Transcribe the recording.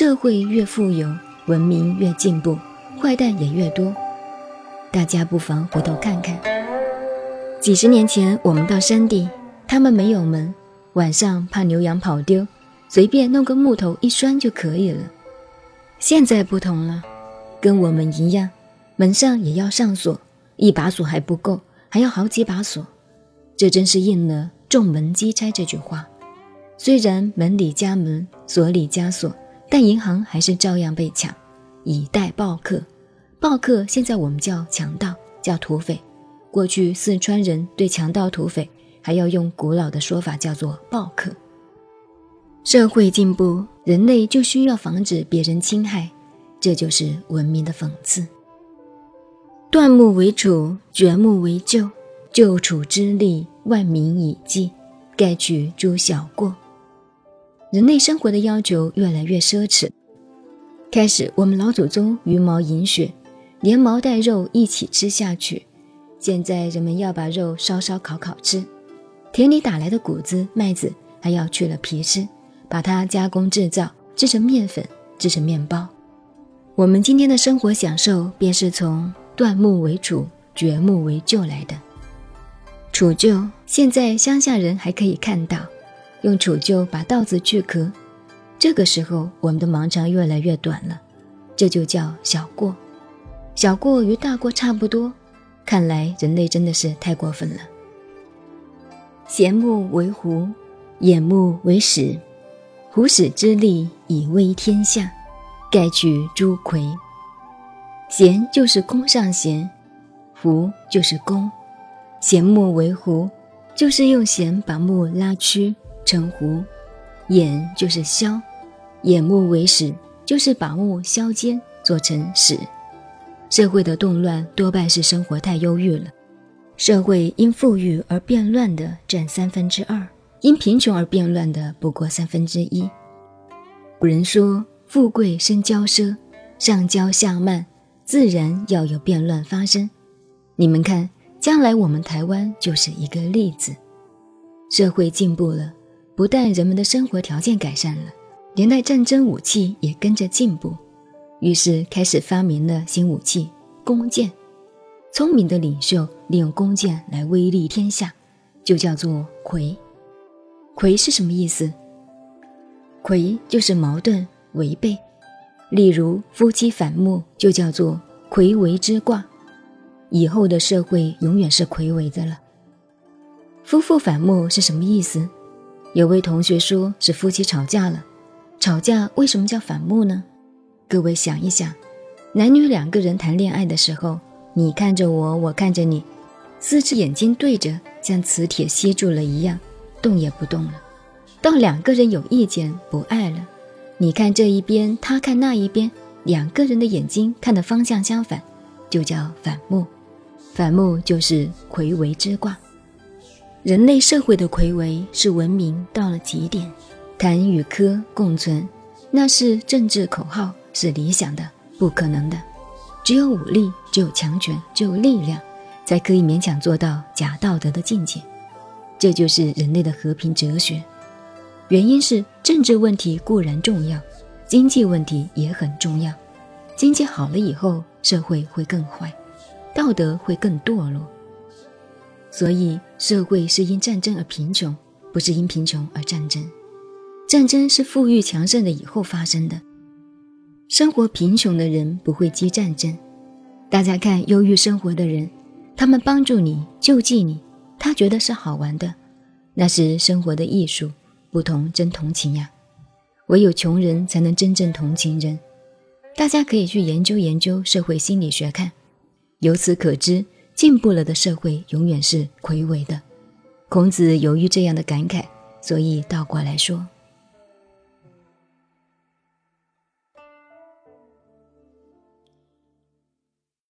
社会越富有，文明越进步，坏蛋也越多。大家不妨回头看看，几十年前我们到山地，他们没有门，晚上怕牛羊跑丢，随便弄个木头一拴就可以了。现在不同了，跟我们一样，门上也要上锁，一把锁还不够，还要好几把锁。这真是应了“重门击拆”这句话。虽然门里加门，锁里加锁，但银行还是照样被抢，以待暴客。暴客现在我们叫强盗，叫土匪。过去四川人对强盗土匪还要用古老的说法，叫做暴客。社会进步，人类就需要防止别人侵害，这就是文明的讽刺。断木为杵，绝木为臼，救楚之力，万民以济，盖取诸小过。人类生活的要求越来越奢侈。开始，我们老祖宗茹毛饮血。连毛带肉一起吃下去。现在人们要把肉烧烧烤烤吃，田里打来的谷子、麦子还要去了皮吃，把它加工制造，制成面粉，制成面包。我们今天的生活享受，便是从断木为主、掘木为救来的。杵臼，现在乡下人还可以看到，用杵臼把稻子去壳。这个时候，我们的盲肠越来越短了，这就叫小过。小过与大过差不多，看来人类真的是太过分了。贤木为狐，眼目为史，虎史之力以威天下，盖取诸魁。贤就是弓上弦，狐就是弓，弦木为狐，就是用弦把木拉曲成狐；眼就是削，眼目为史，就是把木削尖做成史。社会的动乱多半是生活太忧郁了。社会因富裕而变乱的占三分之二，因贫穷而变乱的不过三分之一。古人说：“富贵生骄奢，上骄下慢，自然要有变乱发生。”你们看，将来我们台湾就是一个例子。社会进步了，不但人们的生活条件改善了，连带战争武器也跟着进步。于是开始发明了新武器——弓箭。聪明的领袖利用弓箭来威力天下，就叫做魁。魁是什么意思？魁就是矛盾、违背。例如夫妻反目，就叫做魁违之卦。以后的社会永远是魁违的了。夫妇反目是什么意思？有位同学说是夫妻吵架了。吵架为什么叫反目呢？各位想一想，男女两个人谈恋爱的时候，你看着我，我看着你，四只眼睛对着，像磁铁吸住了一样，动也不动了。到两个人有意见不爱了，你看这一边，他看那一边，两个人的眼睛看的方向相反，就叫反目。反目就是魁违之卦。人类社会的魁违是文明到了极点，谈与科共存，那是政治口号。是理想的，不可能的。只有武力，只有强权，只有力量，才可以勉强做到假道德的境界。这就是人类的和平哲学。原因是政治问题固然重要，经济问题也很重要。经济好了以后，社会会更坏，道德会更堕落。所以，社会是因战争而贫穷，不是因贫穷而战争。战争是富裕强盛的以后发生的。生活贫穷的人不会激战争，大家看忧郁生活的人，他们帮助你救济你，他觉得是好玩的，那是生活的艺术，不同真同情呀。唯有穷人才能真正同情人。大家可以去研究研究社会心理学看，由此可知，进步了的社会永远是魁伟的。孔子由于这样的感慨，所以倒过来说。